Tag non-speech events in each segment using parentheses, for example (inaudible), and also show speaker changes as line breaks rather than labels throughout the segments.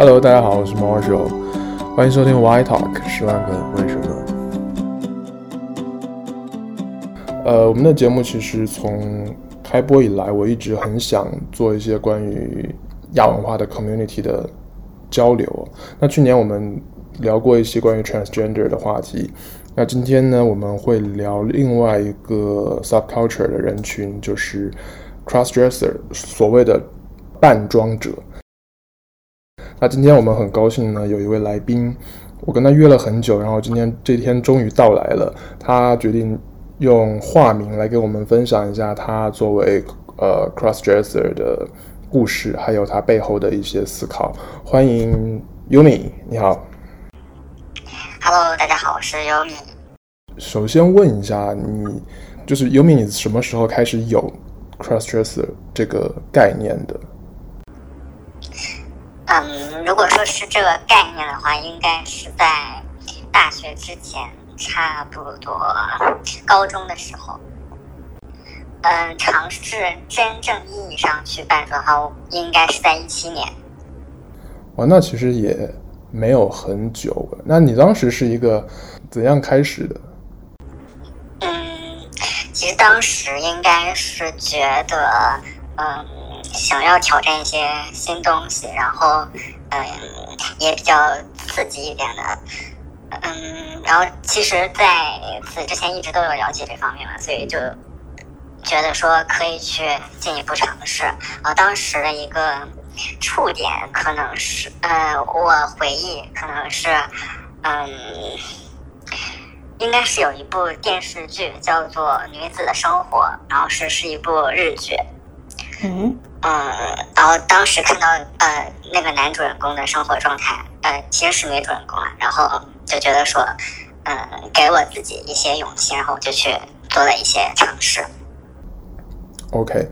Hello，大家好，我是 Marshall，欢迎收听 Why Talk 十万个为什么。呃，我们的节目其实从开播以来，我一直很想做一些关于亚文化的 community 的交流。那去年我们聊过一些关于 transgender 的话题，那今天呢，我们会聊另外一个 subculture 的人群，就是 crossdresser，所谓的扮装者。那今天我们很高兴呢，有一位来宾，我跟他约了很久，然后今天这天终于到来了。他决定用化名来给我们分享一下他作为呃 crossdresser 的故事，还有他背后的一些思考。欢迎 Yumi，你好。
Hello，大家好，我是 Yumi。
首先问一下你，就是 Yumi，你什么时候开始有 crossdresser 这个概念的？
嗯，如果说是这个概念的话，应该是在大学之前，差不多高中的时候。嗯，尝试真正意义上去扮装的话，应该是在一七年。
哇，那其实也没有很久。那你当时是一个怎样开始的？
嗯，其实当时应该是觉得，嗯。想要挑战一些新东西，然后，嗯，也比较刺激一点的，嗯，然后其实在此之前一直都有了解这方面嘛，所以就觉得说可以去进一步尝试。啊，当时的一个触点可能是，呃，我回忆可能是，嗯，应该是有一部电视剧叫做《女子的生活》，然后是是一部日剧。嗯。嗯，然后当时看到呃那个男主人公的生活状态，呃其实是女主人公啊，然后就觉得说，嗯、呃，给我自己一些勇气，然后我就去做了一些尝试。
OK，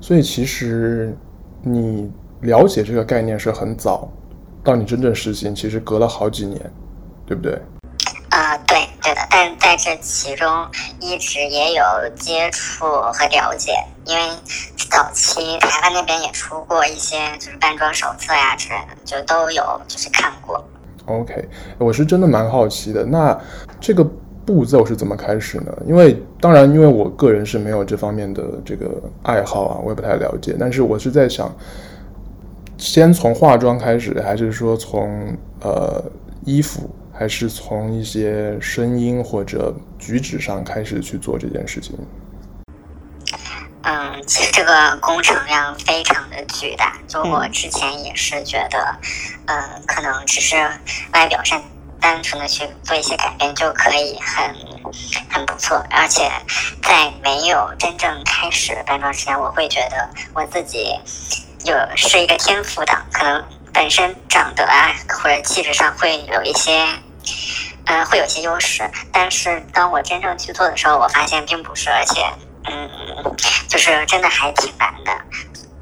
所以其实你了解这个概念是很早，到你真正实行，其实隔了好几年，对不对？
啊、呃，对对的，但在这其中一直也有接触和了解，因为早期台湾那边也出过一些就是扮装手册呀之类的，就都有就是看过。
OK，我是真的蛮好奇的，那这个步骤是怎么开始呢？因为当然，因为我个人是没有这方面的这个爱好啊，我也不太了解，但是我是在想，先从化妆开始，还是说从呃衣服？还是从一些声音或者举止上开始去做这件事情。
嗯，其实这个工程量非常的巨大。就我之前也是觉得，嗯、呃，可能只是外表上单纯的去做一些改变就可以很很不错。而且在没有真正开始搬装之前，我会觉得我自己有是一个天赋党，可能本身长得啊或者气质上会有一些。嗯，会有些优势，但是当我真正去做的时候，我发现并不是，而且，嗯，就是真的还挺难的。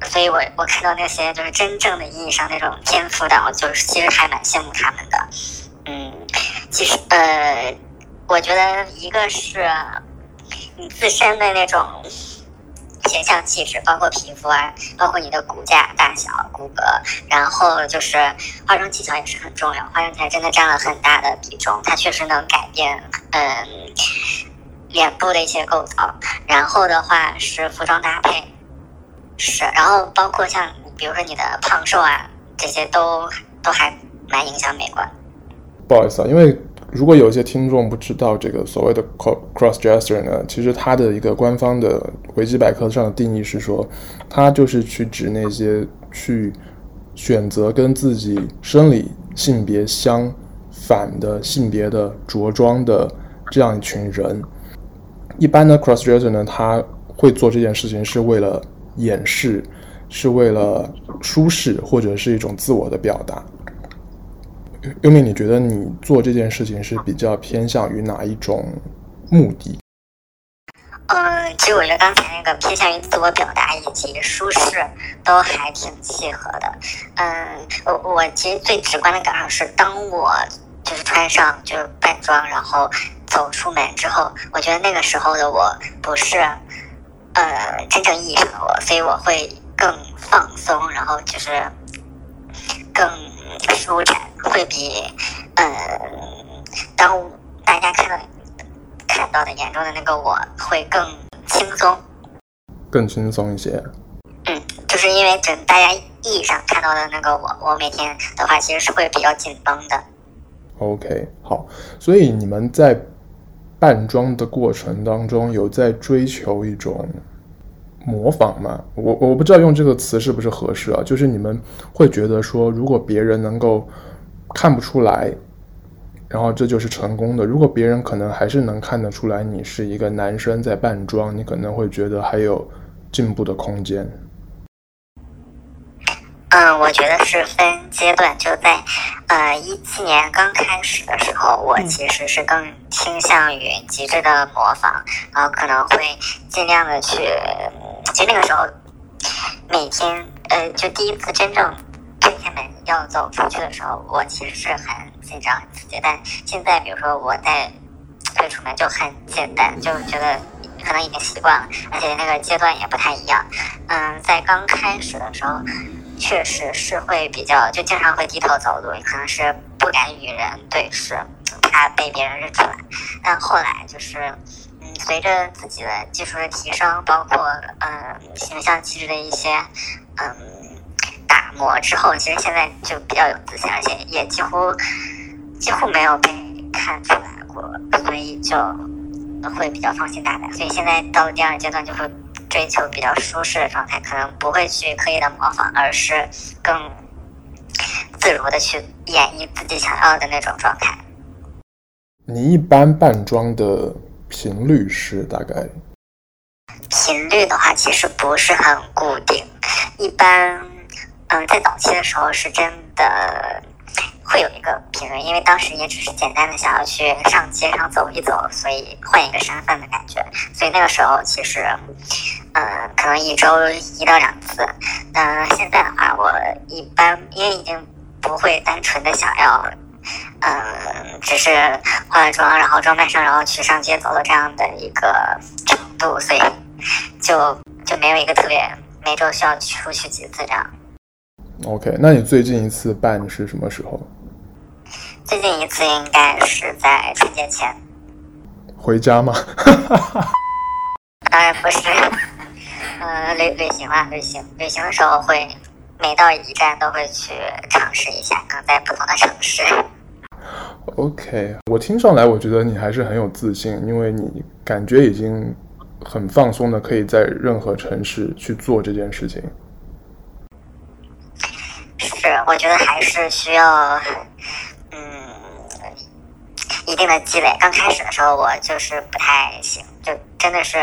所以我我看到那些就是真正的意义上那种天赋的，我就是其实还蛮羡慕他们的。嗯，其实呃，我觉得一个是你自身的那种。形象气质，包括皮肤啊，包括你的骨架大小、骨骼，然后就是化妆技巧也是很重要。化妆台真的占了很大的比重，它确实能改变嗯脸部的一些构造。然后的话是服装搭配，是，然后包括像比如说你的胖瘦啊，这些都都还蛮影响美观。
不好意思啊，因为。如果有一些听众不知道这个所谓的 crossdresser 呢，其实它的一个官方的维基百科上的定义是说，它就是去指那些去选择跟自己生理性别相反的性别的着装的这样一群人。一般的 crossdresser 呢，他会做这件事情是为了掩饰，是为了舒适或者是一种自我的表达。优米，你觉得你做这件事情是比较偏向于哪一种目的？
嗯，其实我觉得刚才那个偏向于自我表达以及舒适都还挺契合的。嗯，我我其实最直观的感受是，当我就是穿上就是扮装，然后走出门之后，我觉得那个时候的我不是呃真正意义上的我，所以我会更放松，然后就是更。舒展，会比嗯，当大家看到看到的眼中的那个我会更轻松，
更轻松一些。
嗯，就是因为整大家意义上看到的那个我，我每天的话其实是会比较紧绷的。
OK，好，所以你们在扮装的过程当中有在追求一种模仿吗？我我不知道用这个词是不是合适啊？就是你们会觉得说，如果别人能够看不出来，然后这就是成功的；如果别人可能还是能看得出来你是一个男生在扮装，你可能会觉得还有进步的空间。
嗯，我觉得是分阶段。就在呃一七年刚开始的时候，我其实是更倾向于极致的模仿，然后可能会尽量的去。其实那个时候，每天呃，就第一次真正推开门要走出去的时候，我其实是很紧张、很刺激。但现在，比如说我在退出门就很简单，就觉得可能已经习惯了，而且那个阶段也不太一样。嗯，在刚开始的时候。确实是会比较，就经常会低头走路，可能是不敢与人对视，怕被别人认出来。但后来就是，嗯，随着自己的技术的提升，包括嗯形象气质的一些嗯打磨之后，其实现在就比较有自信，而且也几乎几乎没有被看出来过，所以就会比较放心大胆。所以现在到了第二阶段就会。追求比较舒适的状态，可能不会去刻意的模仿，而是更自如的去演绎自己想要的那种状态。
你一般扮装的频率是大概？
频率的话，其实不是很固定，一般，嗯，在早期的时候是真的。会有一个频率，因为当时也只是简单的想要去上街上走一走，所以换一个身份的感觉。所以那个时候其实，嗯、呃，可能一周一到两次。但现在的话，我一般因为已经不会单纯的想要，嗯、只是化了妆，然后装扮上，然后去上街走走这样的一个程度，所以就就没有一个特别每周需要出去几次这样。
OK，那你最近一次办是什么时候？
最近一次应该是在春节前。
回家吗？
当然不是，(laughs) 呃，旅旅行啊，旅行。旅行的时候会每到一站都会去尝试一下，更在不同的城市。
OK，我听上来我觉得你还是很有自信，因为你感觉已经很放松的可以在任何城市去做这件事情。
我觉得还是需要。嗯一定的积累。刚开始的时候，我就是不太行，就真的是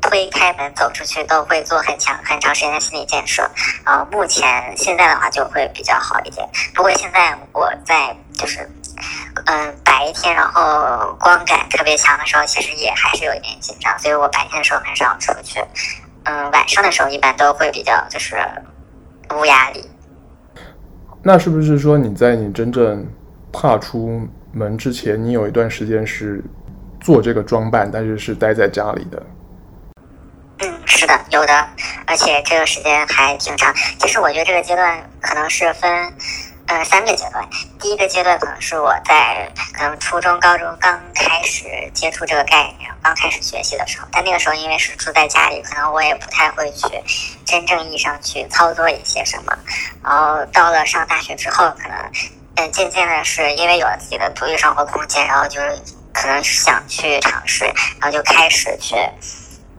推开门走出去都会做很强很长时间的心理建设。然后目前现在的话就会比较好一点。不过现在我在就是嗯白天，然后光感特别强的时候，其实也还是有一点紧张，所以我白天的时候很少出去。嗯，晚上的时候一般都会比较就是无压力。
那是不是说你在你真正踏出门之前，你有一段时间是做这个装扮，但是是待在家里的。
嗯，是的，有的，而且这个时间还挺长。其实我觉得这个阶段可能是分，呃，三个阶段。第一个阶段可能是我在可能初中、高中刚开始接触这个概念，刚开始学习的时候。但那个时候因为是住在家里，可能我也不太会去真正意义上去操作一些什么。然后到了上大学之后，可能。嗯，渐渐的是因为有了自己的独立生活空间，然后就是可能想去尝试，然后就开始去，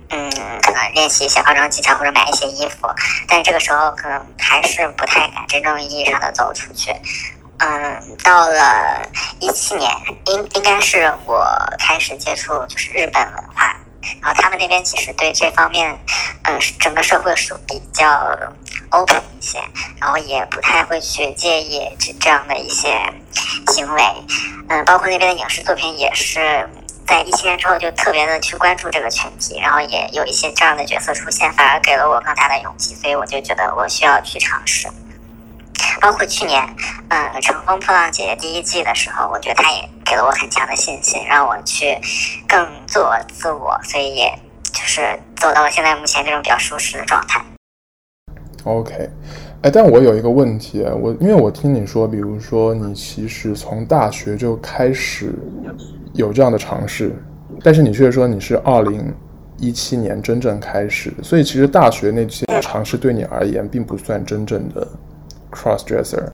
嗯，可能练习一些化妆技巧或者买一些衣服，但是这个时候可能还是不太敢真正意义上的走出去。嗯，到了一七年，应应该是我开始接触就是日本文化。然后他们那边其实对这方面，嗯，整个社会是比较 open 一些，然后也不太会去介意这这样的一些行为，嗯，包括那边的影视作品也是在一七年之后就特别的去关注这个群体，然后也有一些这样的角色出现，反而给了我更大的勇气，所以我就觉得我需要去尝试。包括去年，嗯，《乘风破浪姐姐》第一季的时候，我觉得她也给了我很强的信心，让我去更做自我，所以也就是走到了现在目前这种比较舒适的状态。
OK，哎，但我有一个问题，我因为我听你说，比如说你其实从大学就开始有这样的尝试，但是你却说你是二零一七年真正开始，所以其实大学那些尝试对你而言并不算真正的 cross dresser。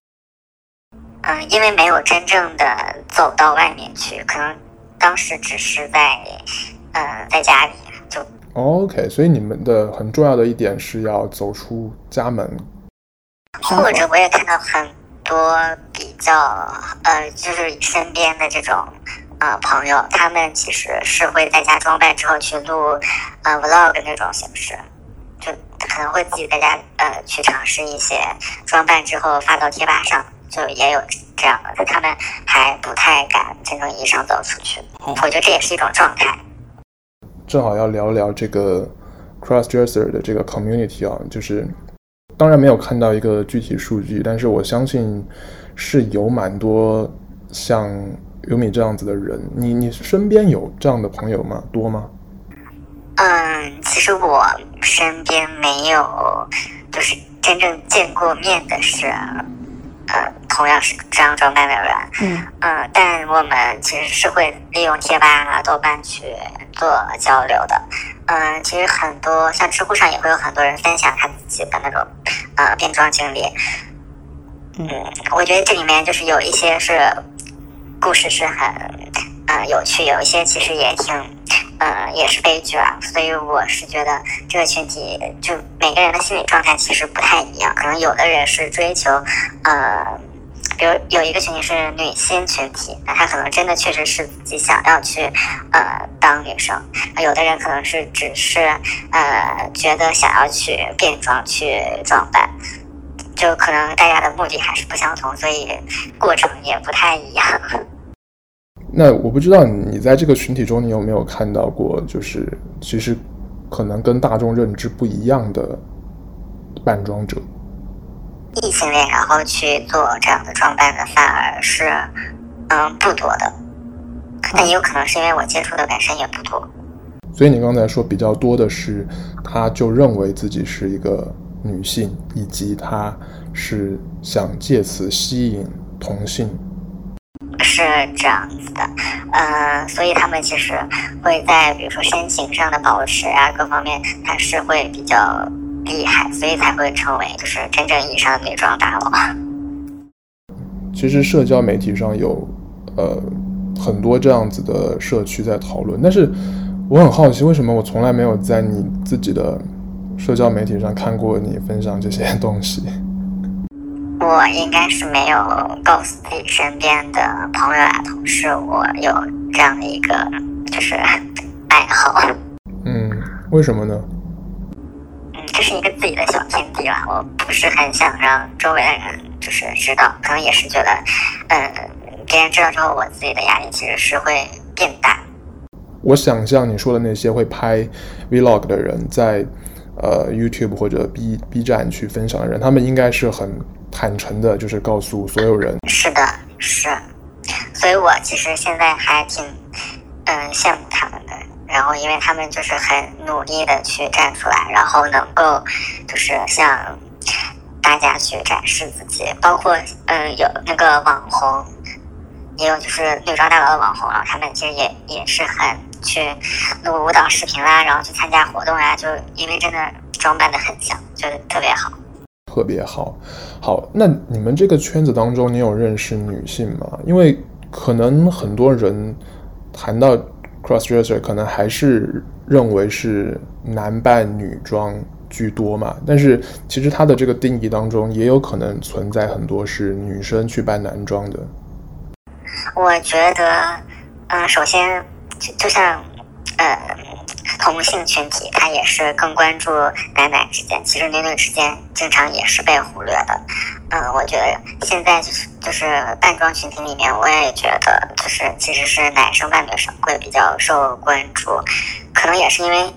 嗯，因为没有真正的走到外面去，可能当时只是在，呃，在家里就。
OK，所以你们的很重要的一点是要走出家门。
或者我也看到很多比较，呃，就是身边的这种。呃，朋友，他们其实是会在家装扮之后去录呃 vlog 那种形式，就可能会自己在家呃去尝试一些装扮之后发到贴吧上，就也有这样的。他们还不太敢真正意义上走出去，我觉得这也是一种状态。
正好要聊聊这个 crossdresser 的这个 community 啊，就是当然没有看到一个具体数据，但是我相信是有蛮多像。有你这样子的人，你你身边有这样的朋友吗？多吗？
嗯，其实我身边没有，就是真正见过面的是，呃，同样是这样装扮的人。嗯嗯，但我们其实是会利用贴吧啊、豆瓣去做交流的。嗯，其实很多像知乎上也会有很多人分享他自己的那种呃变装经历。嗯，我觉得这里面就是有一些是。故事是很呃有趣，有一些其实也挺呃也是悲剧啊，所以我是觉得这个群体就每个人的心理状态其实不太一样，可能有的人是追求呃，比如有一个群体是女性群体，那他可能真的确实是自己想要去呃当女生，有的人可能是只是呃觉得想要去变装去装扮。就可能大家的目的还是不相同，所以过程也不太一样。(laughs)
那我不知道你在这个群体中，你有没有看到过，就是其实可能跟大众认知不一样的扮装者。
异性恋然后去做这样的装扮的，反而是嗯不多的。但也有可能是因为我接触的本身也不多。
所以你刚才说比较多的是，他就认为自己是一个。女性，以及她是想借此吸引同性，
是这样子的，呃，所以他们其实会在比如说身形上的保持啊，各方面他是会比较厉害，所以才会成为就是真正意义上的女装大佬。
其实社交媒体上有呃很多这样子的社区在讨论，但是我很好奇，为什么我从来没有在你自己的。社交媒体上看过你分享这些东西，
我应该是没有告诉自己身边的朋友啊、同事，我有这样的一个就是爱好。
嗯，为什么呢？
嗯，这是一个自己的小天地吧，我不是很想让周围的人就是知道，可能也是觉得，嗯，别人知道之后，我自己的压力其实是会变大。
我想象你说的那些会拍 Vlog 的人在。呃，YouTube 或者 B B 站去分享的人，他们应该是很坦诚的，就是告诉所有人。
是的，是。所以我其实现在还挺嗯羡慕他们的，然后因为他们就是很努力的去站出来，然后能够就是向大家去展示自己，包括嗯有那个网红，也有就是女装大佬的网红，然后他们其实也也是很。去录舞蹈视频啦，然后去参加活动啊，就因为真的装扮的很像，就特别好，
特别好。好，那你们这个圈子当中，你有认识女性吗？因为可能很多人谈到 crossdresser，可能还是认为是男扮女装居多嘛。但是其实它的这个定义当中，也有可能存在很多是女生去扮男装的。
我觉得，嗯，首先。就就像，呃，同性群体，他也是更关注男男之间，其实女女之间经常也是被忽略的。嗯、我觉得现在就是就是扮装群体里面，我也觉得就是其实是男生扮女生会比较受关注，可能也是因为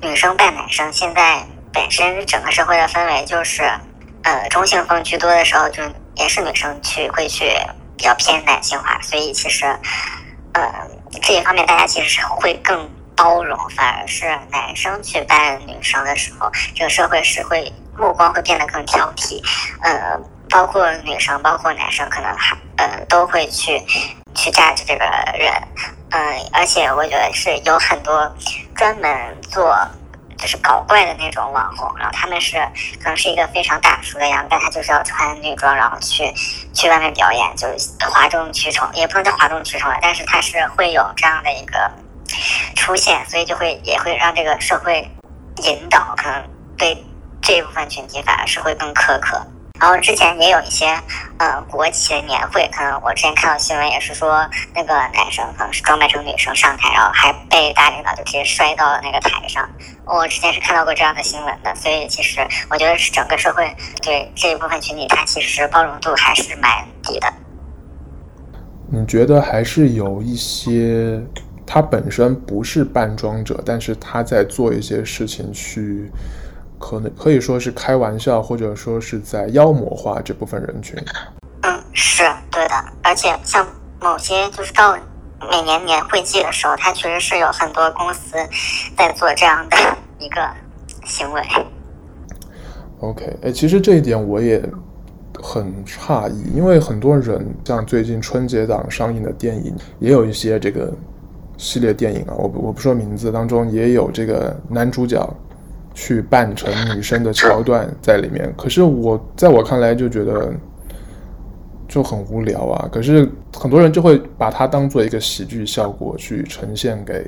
女生扮男生，现在本身整个社会的氛围就是，呃，中性风居多的时候，就也是女生去会去比较偏男性化，所以其实，呃。这一方面，大家其实是会更包容，反而是男生去扮女生的时候，这个社会是会目光会变得更挑剔，呃，包括女生，包括男生，可能还呃都会去去 judge 这个人，嗯、呃，而且我觉得是有很多专门做就是搞怪的那种网红，然后他们是可能是一个非常大叔的样子，但他就是要穿女装，然后去去外面表演，就是哗众取宠，也不能叫哗众取宠了，但是他是会有这样的一个出现，所以就会也会让这个社会引导，可能对。这一部分群体反而是会更苛刻。然后之前也有一些呃国企的年会，可能我之前看到新闻也是说，那个男生可能是装扮成女生上台，然后还被大领导就直接摔到了那个台上。我之前是看到过这样的新闻的，所以其实我觉得是整个社会对这一部分群体，它其实包容度还是蛮低的。
你觉得还是有一些他本身不是扮装者，但是他在做一些事情去。可能可以说是开玩笑，或者说是在妖魔化这部分人群。
嗯，是对的。而且像某些就是到每年年会季的时候，它确实是有很多公司在做这样的 (laughs) 一个行为。
OK，哎，其实这一点我也很诧异，因为很多人像最近春节档上映的电影，也有一些这个系列电影啊，我我不说名字当中也有这个男主角。去扮成女生的 (laughs) 桥段在里面，可是我在我看来就觉得就很无聊啊。可是很多人就会把它当做一个喜剧效果去呈现给。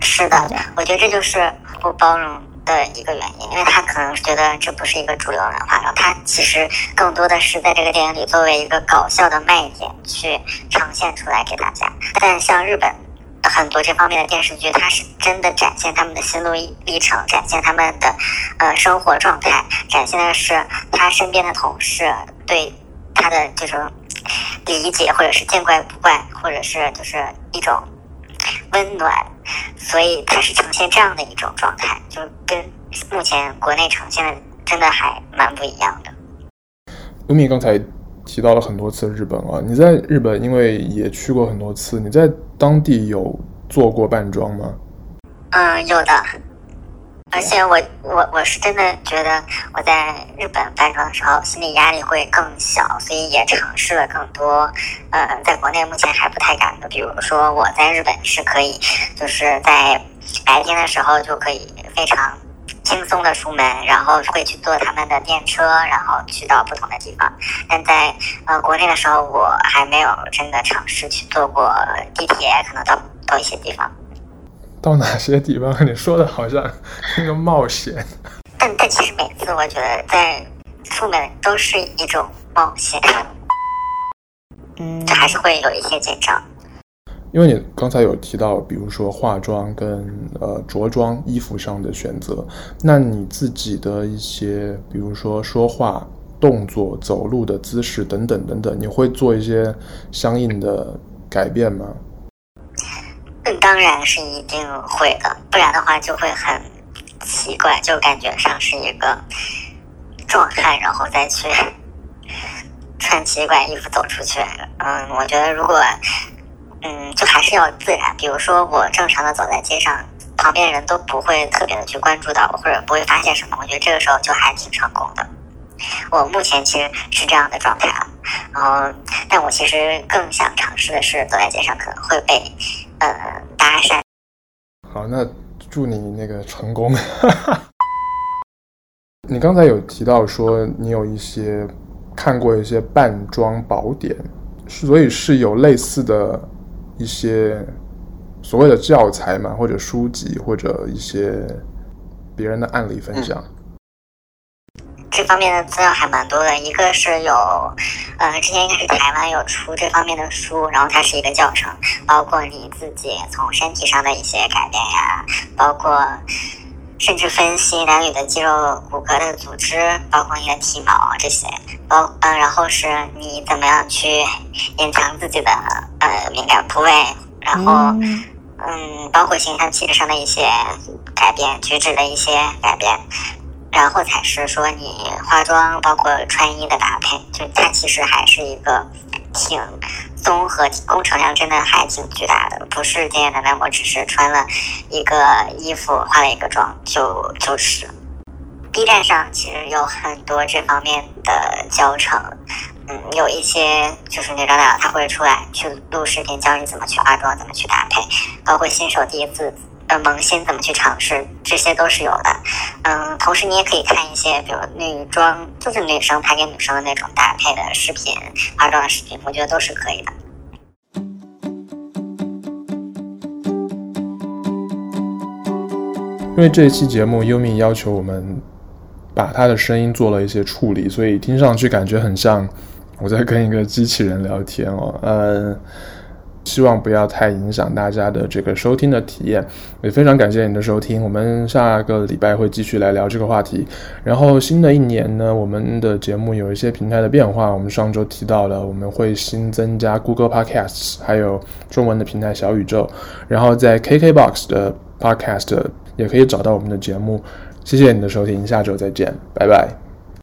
是的，我觉得这就是不包容的一个原因，因为他可能觉得这不是一个主流文化，然后他其实更多的是在这个电影里作为一个搞笑的卖点去呈现出来给大家。但像日本。很多这方面的电视剧，它是真的展现他们的心路历程，展现他们的呃生活状态，展现的是他身边的同事对他的这种理解，或者是见怪不怪，或者是就是一种温暖，所以它是呈现这样的一种状态，就跟目前国内呈现的真的还蛮不一样的。
吴敏刚才提到了很多次日本啊，你在日本因为也去过很多次，你在。当地有做过扮装吗？
嗯，有的。而且我我我是真的觉得我在日本扮装的时候，心理压力会更小，所以也尝试了更多。呃，在国内目前还不太敢的，比如说我在日本是可以，就是在白天的时候就可以非常。轻松的出门，然后会去坐他们的电车，然后去到不同的地方。但在呃国内的时候，我还没有真的尝试去坐过地铁，可能到到一些地方。
到哪些地方？你说的好像那个冒险。
但但其实每次我觉得在出门都是一种冒险，嗯，这还是会有一些紧张。
因为你刚才有提到，比如说化妆跟呃着装衣服上的选择，那你自己的一些，比如说说话、动作、走路的姿势等等等等，你会做一些相应的改变
吗？当然是一定会的，不然的话就会很奇怪，就感觉像是一个壮汉，然后再去穿奇怪衣服走出去。嗯，我觉得如果。嗯，就还是要自然。比如说，我正常的走在街上，旁边人都不会特别的去关注到我，或者不会发现什么。我觉得这个时候就还挺成功的。我目前其实是这样的状态啊。然后，但我其实更想尝试的是，走在街上可能会被呃搭讪。
好，那祝你那个成功。(laughs) 你刚才有提到说你有一些看过一些扮装宝典，所以是有类似的。一些所谓的教材嘛，或者书籍，或者一些别人的案例分享。
这方面的资料还蛮多的。一个是有，呃，之前应该是台湾有出这方面的书，然后它是一个教程，包括你自己从身体上的一些改变呀，包括甚至分析男女的肌肉、骨骼的组织，包括你的体毛这些。包嗯，然后是你怎么样去隐藏自己的呃敏感部位，然后嗯，包括形象气质上的一些改变，举止的一些改变，然后才是说你化妆，包括穿衣的搭配，就它其实还是一个挺综合，工程量真的还挺巨大的，不是简简单单我只是穿了一个衣服，化了一个妆就就是。B 站上其实有很多这方面的教程，嗯，有一些就是那张大佬他会出来去录视频教你怎么去化妆，怎么去搭配，包括新手第一次呃萌新怎么去尝试，这些都是有的。嗯，同时你也可以看一些比如女装，就是女生拍给女生的那种搭配的视频、化妆的视频，我觉得都是可以的。
因为这一期节目优米要求我们把他的声音做了一些处理，所以听上去感觉很像我在跟一个机器人聊天哦。呃，希望不要太影响大家的这个收听的体验。也非常感谢你的收听，我们下个礼拜会继续来聊这个话题。然后新的一年呢，我们的节目有一些平台的变化，我们上周提到了我们会新增加 Google Podcasts，还有中文的平台小宇宙，然后在 KKBOX 的 Podcast。也可以找到我们的节目，谢谢你的收听，下周再见，拜拜。